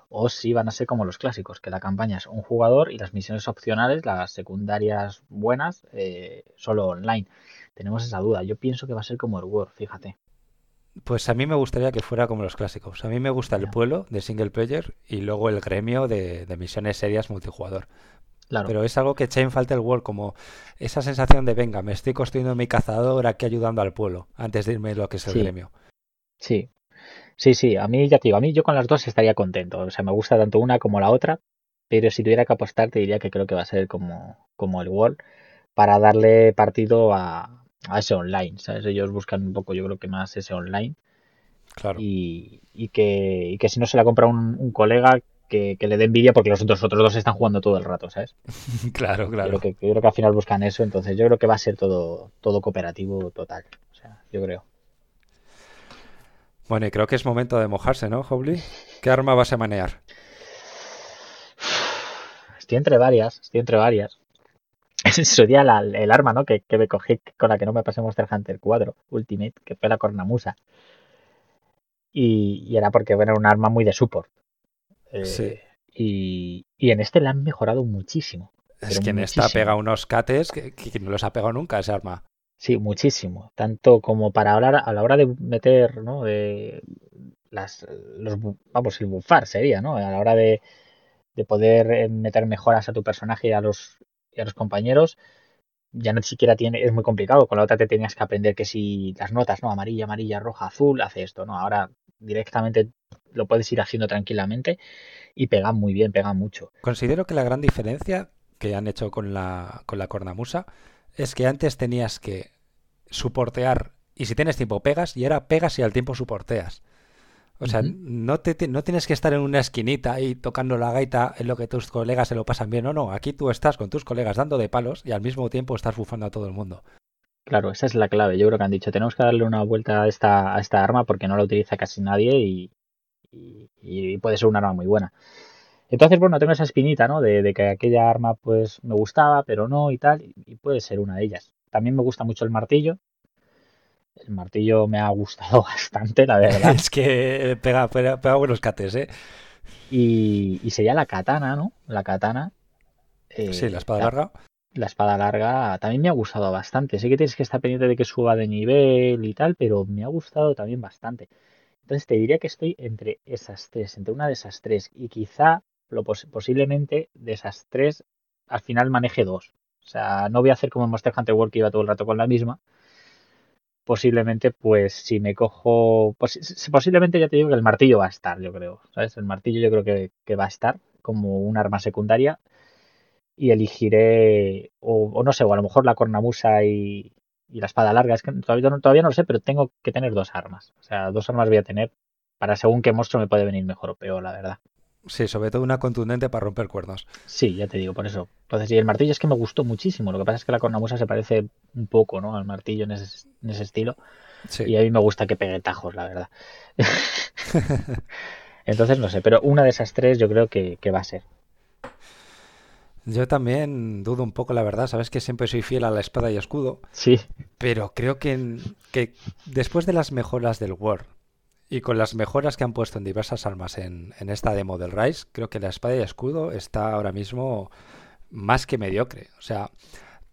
o si van a ser como los clásicos, que la campaña es un jugador y las misiones opcionales, las secundarias buenas, eh, solo online. Tenemos esa duda. Yo pienso que va a ser como el Word, fíjate.
Pues a mí me gustaría que fuera como los clásicos. A mí me gusta el pueblo de single player y luego el gremio de, de misiones serias multijugador.
Claro.
Pero es algo que echa en falta el World, como esa sensación de, venga, me estoy construyendo mi cazador aquí ayudando al pueblo, antes de irme a lo que es el
Sí.
gremio.
Sí, sí, sí, a mí ya te digo, a mí yo con las dos estaría contento, o sea, me gusta tanto una como la otra, pero si tuviera que apostar te diría que creo que va a ser como, como el World para darle partido a, a ese online, ¿sabes? Ellos buscan un poco, yo creo que más ese online
Claro.
y, y que, y que si no se la compra un, un colega que, que le dé envidia porque los otros, otros dos están jugando todo el rato, ¿sabes?
claro,
Yo
claro.
creo que, yo creo que al final buscan eso, entonces yo creo que va a ser todo, todo cooperativo total, o sea, yo creo.
Bueno, y creo que es momento de mojarse, ¿no, Hobly? ¿Qué arma vas a manear?
Estoy entre varias, estoy entre varias. En su día la- el arma, ¿no? Que, que me cogí con la que no me pasé Monster Hunter 4 Ultimate, que fue la cornamusa. Y, y era porque era un arma muy de support. Eh,
Sí.
y, y en este la han mejorado muchísimo.
Es que en esta pega unos cates que, que no los ha pegado nunca ese arma.
Sí, muchísimo. Tanto como para hablar a la hora de meter, ¿no? De las, los, vamos, el buffar sería, ¿no? A la hora de, de poder eh, meter mejoras a tu personaje y a los, y a los compañeros, ya no siquiera tiene, es muy complicado. Con la otra te tenías que aprender que si las notas, ¿no? Amarilla, amarilla, roja, azul, hace esto, ¿no? Ahora directamente lo puedes ir haciendo tranquilamente y pega muy bien, pega mucho.
Considero que la gran diferencia que han hecho con la, con la cornamusa es que antes tenías que soportear y si tienes tiempo pegas y ahora pegas y al tiempo soporteas. O sea, no, te, no tienes que estar en una esquinita ahí tocando la gaita en lo que tus colegas se lo pasan bien. No, no, aquí tú estás con tus colegas dando de palos y al mismo tiempo estás bufando a todo el mundo.
Claro, esa es la clave. Yo creo que han dicho, tenemos que darle una vuelta a esta, a esta arma porque no la utiliza casi nadie y, y- y puede ser un arma muy buena. Entonces, bueno, tengo esa espinita, ¿no? De, de que aquella arma pues me gustaba, pero no y tal, y puede ser una de ellas. También me gusta mucho el martillo. El martillo me ha gustado bastante, la verdad.
es que pega, pega, pega buenos cates, ¿eh?
Y, y sería la katana, ¿no? La katana. eh,
Sí, la espada
la-
larga.
la espada larga también me ha gustado bastante. Sé que tienes que estar pendiente de que suba de nivel y tal, pero me ha gustado también bastante. Entonces te diría que estoy entre esas tres, entre una de esas tres y quizá lo pos- posiblemente de esas tres al final maneje dos. O sea, no voy a hacer como en Monster Hunter World que iba todo el rato con la misma. Posiblemente, pues si me cojo, posi- posiblemente ya te digo que el martillo va a estar, yo creo. ¿Sabes? El martillo yo creo que, que va a estar como un arma secundaria y elegiré, o, o no sé, o a lo mejor la cornamusa y, y la espada larga. Es que todavía no, todavía no lo sé, pero tengo que tener dos armas. O sea, dos armas voy a tener para según qué monstruo me puede venir mejor o peor, la verdad.
Sí, sobre todo una contundente para romper cuernos.
Sí, ya te digo, por eso. Entonces, y el martillo es que me gustó muchísimo. Lo que pasa es que la cornamusa se parece un poco, ¿no? Al martillo en ese, en ese estilo. Sí. Y a mí me gusta que pegue tajos, la verdad. Entonces, no sé, pero una de esas tres yo creo que, que va a ser.
Yo también dudo un poco, la verdad. Sabes que siempre soy fiel a la espada y escudo.
Sí.
Pero creo que, que después de las mejoras del War y con las mejoras que han puesto en diversas armas en, en esta demo del Rise, creo que la espada y escudo está ahora mismo más que mediocre. O sea,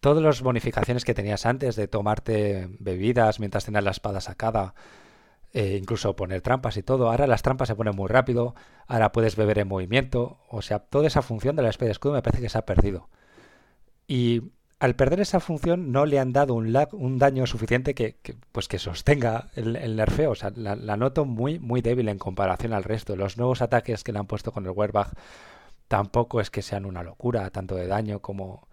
todas las bonificaciones que tenías antes de tomarte bebidas mientras tenías la espada sacada, eh, incluso poner trampas y todo. Ahora las trampas se ponen muy rápido, ahora puedes beber en movimiento, o sea, toda esa función de la espada de escudo me parece que se ha perdido. Y al perder esa función no le han dado un, un daño suficiente que, pues que sostenga el, nerfeo. O sea, la, noto muy, muy débil en comparación al resto. Los nuevos ataques que le han puesto con el Werbach tampoco es que sean una locura, tanto de daño como,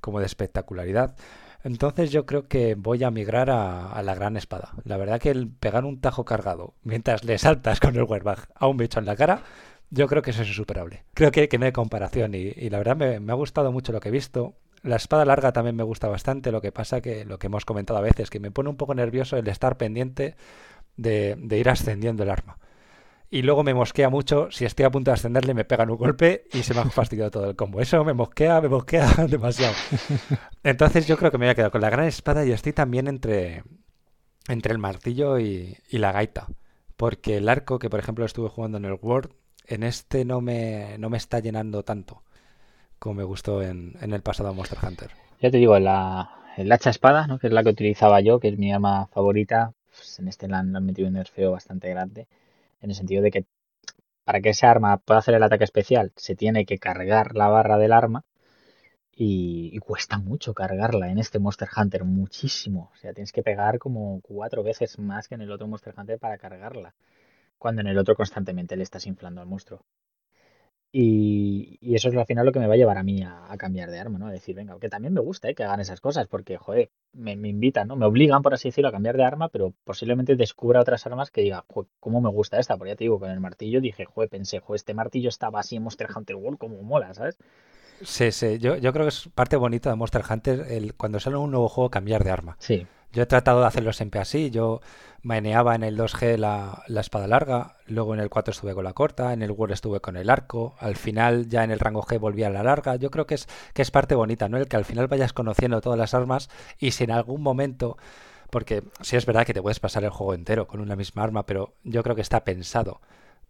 como de espectacularidad. Entonces yo creo que voy a migrar a, la gran espada. La verdad que el pegar un tajo cargado mientras le saltas con el Werbach a un bicho en la cara, yo creo que eso es insuperable. Creo que, no hay comparación y, la verdad me, ha gustado mucho lo que he visto. La espada larga también me gusta bastante, lo que pasa que lo que hemos comentado a veces, que me pone un poco nervioso el estar pendiente de, ir ascendiendo el arma y luego me mosquea mucho. Si estoy a punto de ascenderle, me pegan un golpe y se me ha fastidiado todo el combo. Eso me mosquea, me mosquea demasiado. Entonces yo creo que me voy a quedar con la gran espada y estoy también entre, entre el martillo y, la gaita. Porque el arco, que por ejemplo estuve jugando en el World, en este no me, no me está llenando tanto como me gustó en, en el pasado Monster Hunter.
Ya te digo, la, el hacha espada, ¿no? que es la que utilizaba yo, que es mi arma favorita, pues en este le han metido un nerfeo bastante grande en el sentido de que para que ese arma pueda hacer el ataque especial se tiene que cargar la barra del arma y, cuesta mucho cargarla en este Monster Hunter, muchísimo. O sea, tienes que pegar como cuatro veces más que en el otro Monster Hunter para cargarla, cuando en el otro constantemente le estás inflando al monstruo. Y, eso es al final lo que me va a llevar a mí a, cambiar de arma, ¿no? A decir, venga, que también me gusta ¿eh? que hagan esas cosas, porque, joder, me, invitan, ¿no? Me obligan, por así decirlo, a cambiar de arma, pero posiblemente descubra otras armas que diga, joder, ¿cómo me gusta esta? Porque ya te digo, con el martillo dije, joder, pensé, joder, este martillo estaba así en Monster Hunter World, como mola, ¿sabes?
Sí, sí, yo, yo creo que es parte bonita de Monster Hunter el, cuando sale un nuevo juego cambiar de arma.
Sí.
Yo he tratado de hacerlo siempre así. Yo maneaba en el 2G la, la, espada larga, luego en el 4 estuve con la corta, en el World estuve con el arco, al final ya en el rango G volví a la larga. Yo creo que es, que es parte bonita, ¿no? El que al final vayas conociendo todas las armas y si en algún momento... Porque sí es verdad que te puedes pasar el juego entero con una misma arma, pero yo creo que está pensado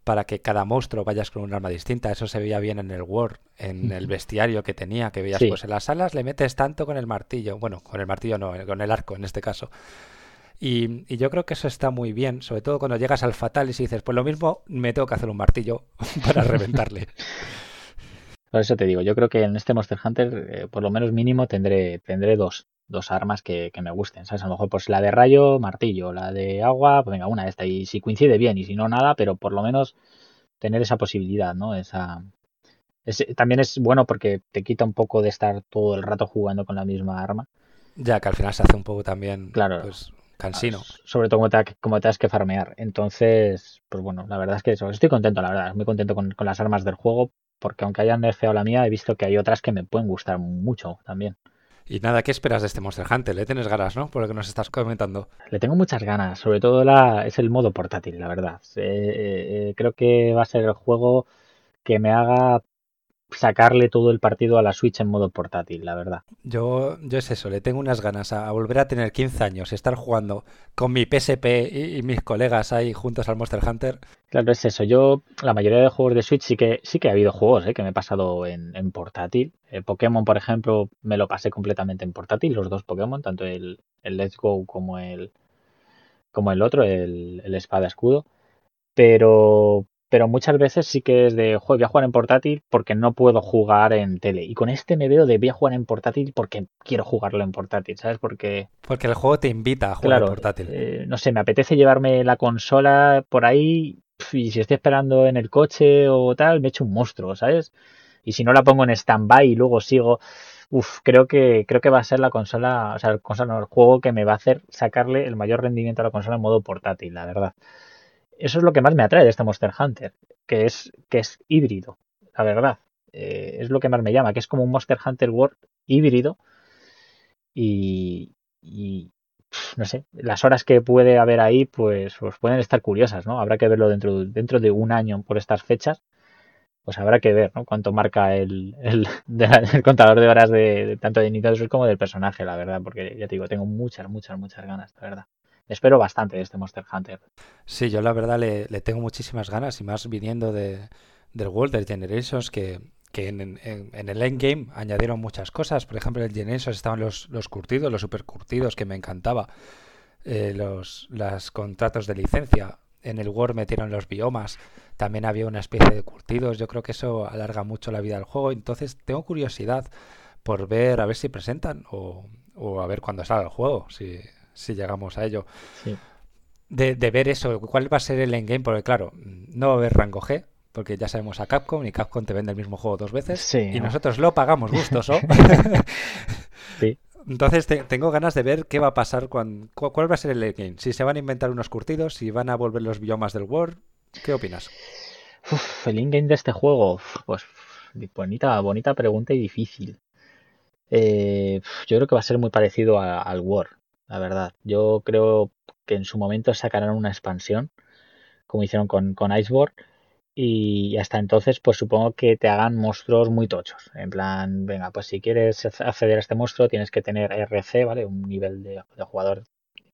para que cada monstruo vayas con un arma distinta. Eso se veía bien en el War, en el bestiario que tenía, que veías, pues en las alas le metes tanto con el martillo, bueno, con el martillo no, con el arco en este caso. Y, yo creo que eso está muy bien, sobre todo cuando llegas al fatal y dices, pues lo mismo me tengo que hacer un martillo para reventarle.
Por eso te digo, yo creo que en este Monster Hunter, eh, por lo menos mínimo, tendré, tendré dos dos armas que, me gusten, ¿sabes? A lo mejor pues la de rayo, martillo, la de agua, pues venga, una de esta. Y si coincide bien y si no, nada, pero por lo menos tener esa posibilidad, ¿no? Esa... también es bueno porque te quita un poco de estar todo el rato jugando con la misma arma.
Ya, que al final se hace un poco también
claro,
pues, cansino.
Sobre todo como te, como te has que farmear. Entonces, pues bueno, la verdad es que eso, estoy contento, la verdad, muy contento con, con las armas del juego, porque aunque hayan nerfeado la mía, he visto que hay otras que me pueden gustar mucho también.
Y nada, ¿qué esperas de este Monster Hunter? Le tienes ganas, ¿no? Por lo que nos estás comentando.
Le tengo muchas ganas, sobre todo la, es el modo portátil, la verdad. Eh, eh, creo que va a ser el juego que me haga sacarle todo el partido a la Switch en modo portátil, la verdad.
Yo, yo es eso, le tengo unas ganas a, volver a tener 15 años y estar jugando con mi PSP y, mis colegas ahí juntos al Monster Hunter.
Claro, es eso. Yo, la mayoría de juegos de Switch sí que sí que ha habido juegos ¿eh? que me he pasado en, portátil. El Pokémon, por ejemplo, me lo pasé completamente en portátil, los dos Pokémon, tanto el, el Let's Go como el como el otro, el, el Espada Escudo. Pero, pero muchas veces sí que es de, juego voy a jugar en portátil porque no puedo jugar en tele. Y con este me veo de, voy a jugar en portátil porque quiero jugarlo en portátil, ¿sabes? Porque...
Porque el juego te invita a jugar en portátil.
Eh, no sé, me apetece llevarme la consola por ahí y si estoy esperando en el coche o tal, me echo un monstruo, ¿sabes? Y si no la pongo en stand-by y luego sigo... Uf, creo que, creo que va a ser la consola, o sea, el, consola, el juego que me va a hacer sacarle el mayor rendimiento a la consola en modo portátil, la verdad. Eso es lo que más me atrae de este Monster Hunter, que es, que es híbrido, la verdad. Eh, es lo que más me llama, que es como un Monster Hunter World híbrido. Y, y no sé, las horas que puede haber ahí, pues, pues, pueden estar curiosas, ¿no? Habrá que verlo dentro, dentro de un año por estas fechas. Pues habrá que ver, ¿no? Cuánto marca el, el, el contador de horas de, tanto de Nintendo como del personaje, la verdad, porque ya te digo, tengo muchas, muchas, muchas ganas, la verdad espero bastante de este Monster Hunter.
Sí, yo la verdad le, tengo muchísimas ganas y más viniendo de, del World of Generations que, que en, el endgame añadieron muchas cosas. Por ejemplo, en el Generations estaban los, los curtidos, los super curtidos que me encantaba. Eh, los, los contratos de licencia. En el World metieron los biomas. También había una especie de curtidos. Yo creo que eso alarga mucho la vida del juego. Entonces tengo curiosidad por ver a ver si presentan o, o a ver cuándo salga el juego. Si, si llegamos a ello. De, ver eso, cuál va a ser el endgame, porque claro, no va a haber rango G, porque ya sabemos a Capcom y Capcom te vende el mismo juego dos veces y nosotros lo pagamos gustoso. sí. Entonces tengo ganas de ver qué va a pasar, cuando, cuál va a ser el endgame. Si se van a inventar unos curtidos, si van a volver los biomas del World, ¿qué opinas?
el endgame de este juego, pues bonita, bonita pregunta y difícil. Eh, yo creo que va a ser muy parecido al War la verdad. Yo creo que en su momento sacarán una expansión, como hicieron con, con y hasta entonces, pues supongo que te hagan monstruos muy tochos. En plan, venga, pues si quieres acceder a este monstruo, tienes que tener RC, ¿vale? Un nivel de, de jugador,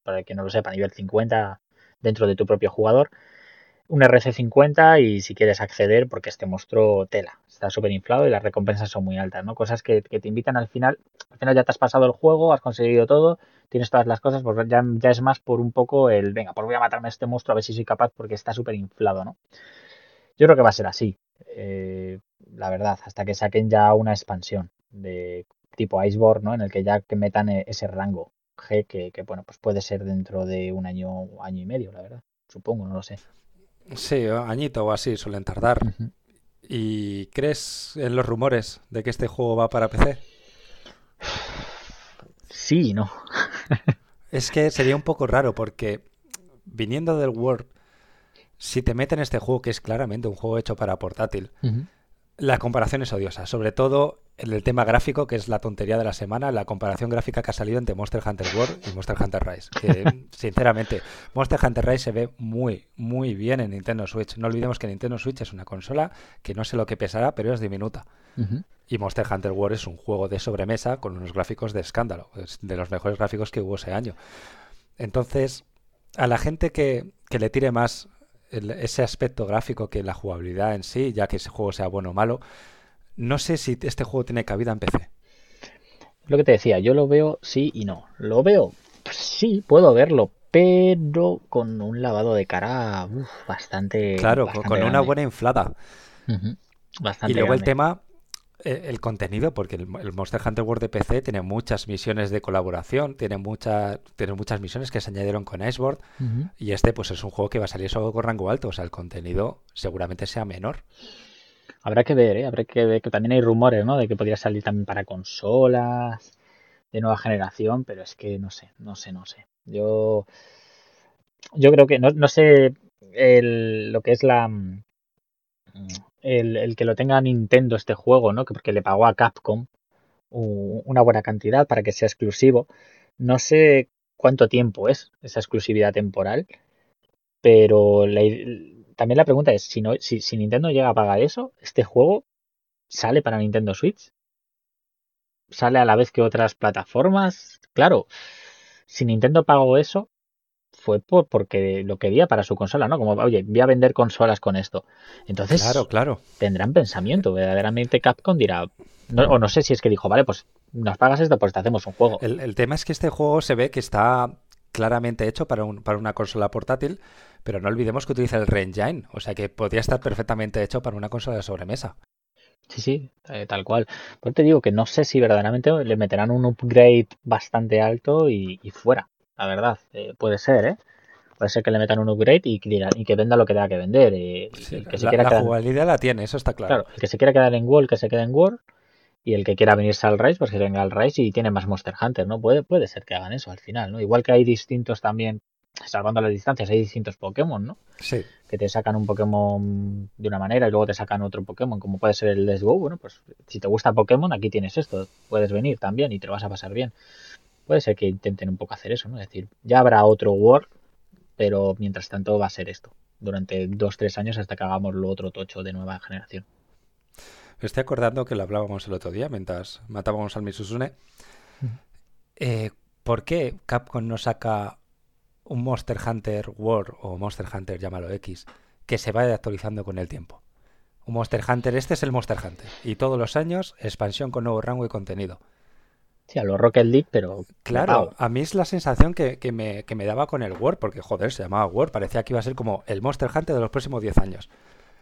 para el que no lo sepa, nivel 50 dentro de tu propio jugador un RC50 y si quieres acceder, porque este monstruo tela, está súper inflado y las recompensas son muy altas, ¿no? Cosas que, te invitan al final, al final ya te has pasado el juego, has conseguido todo, tienes todas las cosas, pues ya, es más por un poco el, venga, pues voy a matarme a este monstruo a ver si soy capaz porque está súper inflado, ¿no? Yo creo que va a ser así, eh, la verdad, hasta que saquen ya una expansión de tipo Iceborne, ¿no? En el que ya que metan e, ese rango G que, que bueno, pues puede ser dentro de un año, año y medio, la verdad, supongo, no lo sé.
Sí, añito o así suelen tardar. ¿Y crees en los rumores de que este juego va para PC?
Sí, no.
es que sería un poco raro porque viniendo del Word, si te meten este juego que es claramente un juego hecho para portátil, comparación es odiosa, sobre todo en el tema gráfico, que es la tontería de la semana, la comparación gráfica que ha salido entre Monster Hunter World y Monster Hunter Rise. Que, sinceramente, Monster Hunter Rise se ve muy, muy bien en Nintendo Switch. No olvidemos que Nintendo Switch es una consola que no sé lo que pesará, pero es diminuta. Y Monster Hunter World es un juego de sobremesa con unos gráficos de escándalo, es de los mejores gráficos que hubo ese año. Entonces, a la gente que, que le tire más ese aspecto gráfico que la jugabilidad en sí, ya que ese juego sea bueno o malo, no sé si este juego tiene cabida en PC.
Lo que te decía, yo lo veo sí y no. Lo veo, sí, puedo verlo, pero con un lavado de cara bastante.
Claro, con una buena inflada. Bastante y luego el tema el contenido, porque el, Monster Hunter World de PC tiene muchas misiones de colaboración, tiene, mucha, tiene muchas misiones que se añadieron con Iceborne, y este pues es un juego que va a salir solo con rango alto, o sea, el contenido seguramente sea menor.
Habrá que ver, ¿eh? habrá que ver que también hay rumores, ¿no? De que podría salir también para consolas de nueva generación, pero es que no sé, no sé, no sé. Yo, yo creo que no, no sé lo que es la el, que lo tenga Nintendo este juego, ¿no? Porque le pagó a Capcom una buena cantidad para que sea exclusivo. No sé cuánto tiempo es esa exclusividad temporal, pero también la pregunta es, si, no, si, si Nintendo llega a pagar eso, ¿este juego sale para Nintendo Switch? ¿Sale a la vez que otras plataformas? Claro, si Nintendo pagó eso, fue por, porque lo quería para su consola, ¿no? Como, oye, voy a vender consolas con esto. Entonces,
claro, claro.
tendrán pensamiento. Verdaderamente Capcom dirá, o no sé si es que dijo, vale, pues nos pagas esto, pues te hacemos un juego.
El, tema es que este juego se ve que está claramente hecho para, un, para una consola portátil, pero no olvidemos que utiliza el Re-Engine, o sea que podría estar perfectamente hecho para una consola de sobremesa.
Sí, sí, eh, tal cual. Pues te digo que no sé si verdaderamente le meterán un upgrade bastante alto y fuera la verdad. Eh, puede ser, ¿eh? Puede ser que le metan un upgrade y, y que venda lo que tenga que vender. Eh,
que se la, la jugabilidad la tiene, eso está claro.
Claro, el que se quiera quedar en World, que se quede en World. Y el que quiera venirse al Rise, pues que venga al Rise y tiene más Monster Hunter, ¿no? Puede, puede ser que hagan eso al final, ¿no? Igual que hay distintos también salvando las distancias, hay distintos Pokémon, ¿no?
Sí.
Que te sacan un Pokémon de una manera y luego te sacan otro Pokémon, como puede ser el Let's Go. Bueno, pues si te gusta Pokémon, aquí tienes esto. Puedes venir también y te lo vas a pasar bien. Puede ser que intenten un poco hacer eso, ¿no? Es decir, ya habrá otro World, pero mientras tanto va a ser esto. Durante dos, tres años hasta que hagamos lo otro tocho de nueva generación.
Estoy acordando que lo hablábamos el otro día mientras matábamos al Misusune. Eh, ¿Por qué Capcom no saca un Monster Hunter World o Monster Hunter, llámalo X, que se vaya actualizando con el tiempo? Un Monster Hunter, este es el Monster Hunter. Y todos los años, expansión con nuevo rango y contenido.
Sí, a los Rocket League, pero.
Claro, a mí es la sensación que, que, me, que, me, daba con el World, porque joder, se llamaba World, parecía que iba a ser como el Monster Hunter de los próximos 10 años.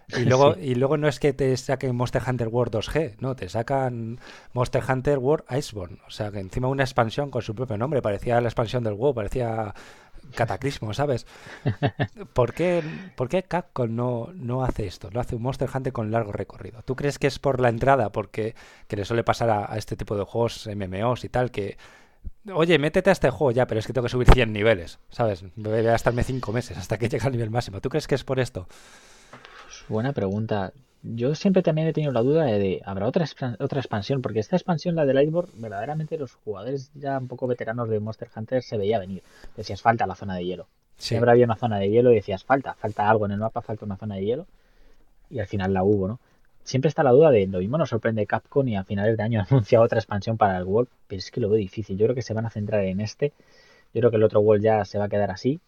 Y luego, sí. y luego no es que te saquen Monster Hunter World 2G, no, te sacan Monster Hunter World Iceborne. O sea, que encima una expansión con su propio nombre, parecía la expansión del WoW, parecía Cataclismo, ¿sabes? ¿Por qué, ¿Por qué Capcom no, no hace esto? No hace un Monster Hunter con largo recorrido. ¿Tú crees que es por la entrada? Porque que le suele pasar a, a este tipo de juegos, MMOs y tal, que Oye, métete a este juego ya, pero es que tengo que subir 100 niveles, ¿sabes? Voy a gastarme 5 meses hasta que llegue al nivel máximo. ¿Tú crees que es por esto?
Buena pregunta. Yo siempre también he tenido la duda de, de ¿habrá otra, otra expansión? Porque esta expansión, la de Lightborn, verdaderamente los jugadores ya un poco veteranos de Monster Hunter se veía venir. Decías, falta la zona de hielo. Sí. Siempre había una zona de hielo y decías, falta, falta algo en el mapa, falta una zona de hielo. Y al final la hubo, ¿no? Siempre está la duda de, lo mismo nos sorprende Capcom y a finales de año anuncia otra expansión para el World, pero es que lo veo difícil. Yo creo que se van a centrar en este. Yo creo que el otro World ya se va a quedar así.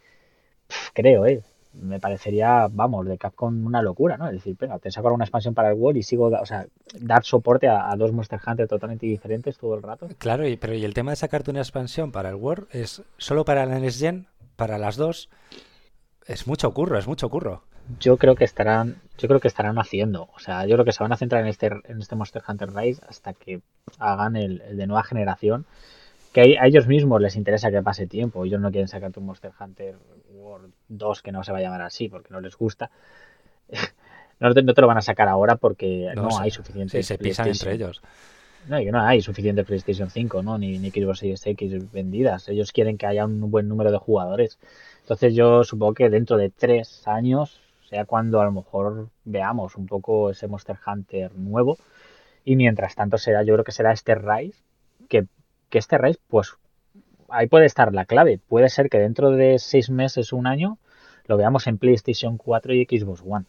Pff, creo, ¿eh? Me parecería, vamos, de Capcom una locura, ¿no? Es decir, venga, te saco una expansión para el World y sigo, o sea, dar soporte a, a, dos Monster Hunter totalmente diferentes todo el rato.
Claro, y, pero y el tema de sacarte una expansión para el World es solo para la Next Gen, para las dos, es mucho curro, es mucho curro.
Yo creo que estarán, yo creo que estarán haciendo, o sea, yo creo que se van a centrar en este, en este Monster Hunter Rise hasta que hagan el, el de nueva generación que a ellos mismos les interesa que pase tiempo. Ellos no quieren sacar tu Monster Hunter 2, que no se va a llamar así, porque no les gusta. no, te, no te lo van a sacar ahora porque no, no hay suficiente.
Sí, se pisan entre ellos.
No, que no hay suficiente PlayStation 5, ¿no? Ni, ni Xbox Series X vendidas. Ellos quieren que haya un buen número de jugadores. Entonces yo supongo que dentro de tres años, sea cuando a lo mejor veamos un poco ese Monster Hunter nuevo. Y mientras tanto será, yo creo que será este Rise, que que este race, pues ahí puede estar la clave. Puede ser que dentro de seis meses, un año, lo veamos en PlayStation 4 y Xbox One.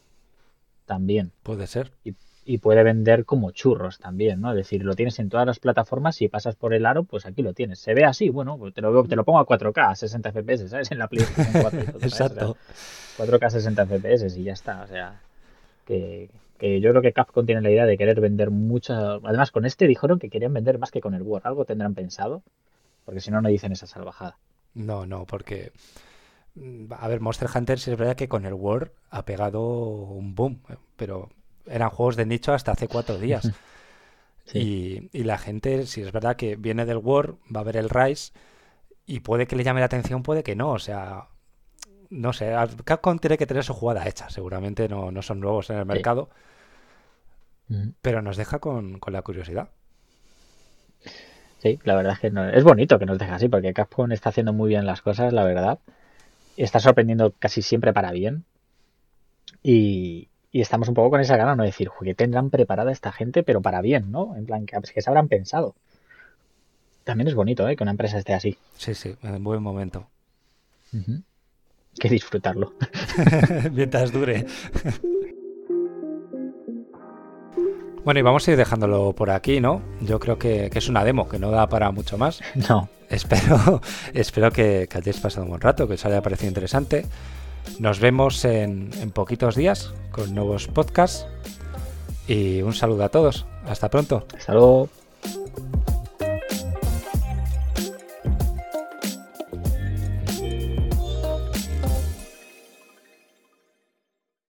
También.
Puede ser.
Y, y, puede vender como churros también, ¿no? Es decir, lo tienes en todas las plataformas y pasas por el aro, pues aquí lo tienes. Se ve así, bueno, pues te lo, te lo pongo a 4K, a 60 FPS, ¿sabes? En la PlayStation 4. Todo,
Exacto.
O sea, 4K 60 FPS y ya está. O sea, que, que yo creo que Capcom tiene la idea de querer vender mucho. Además, con este dijeron que querían vender más que con el War. Algo tendrán pensado, porque si no, no dicen esa salvajada.
No, no, porque. A ver, Monster Hunter sí es verdad que con el War ha pegado un boom, pero eran juegos de nicho hasta hace cuatro días. Sí. Y, y, la gente, si es verdad que viene del War, va a ver el Rise y puede que le llame la atención, puede que no. O sea, no sé, Capcom tiene que tener su jugada hecha. Seguramente no, no son nuevos en el mercado. Sí. Pero nos deja con, con, la curiosidad.
Sí, la verdad es que no, es bonito que nos deje así, porque Capcom está haciendo muy bien las cosas, la verdad. Está sorprendiendo casi siempre para bien. Y, y estamos un poco con esa gana, ¿no? decir, que tendrán preparada esta gente, pero para bien, ¿no? En plan, que, que se habrán pensado. También es bonito, ¿eh? Que una empresa esté así.
Sí, sí, en buen momento.
Uh -huh. Que disfrutarlo.
Mientras dure. Bueno, y vamos a ir dejándolo por aquí, ¿no? Yo creo que, que, es una demo, que no da para mucho más.
No.
Espero, espero que, que hayáis pasado un buen rato, que os haya parecido interesante. Nos vemos en, en poquitos días con nuevos podcasts. Y un saludo a todos. Hasta pronto.
Hasta luego.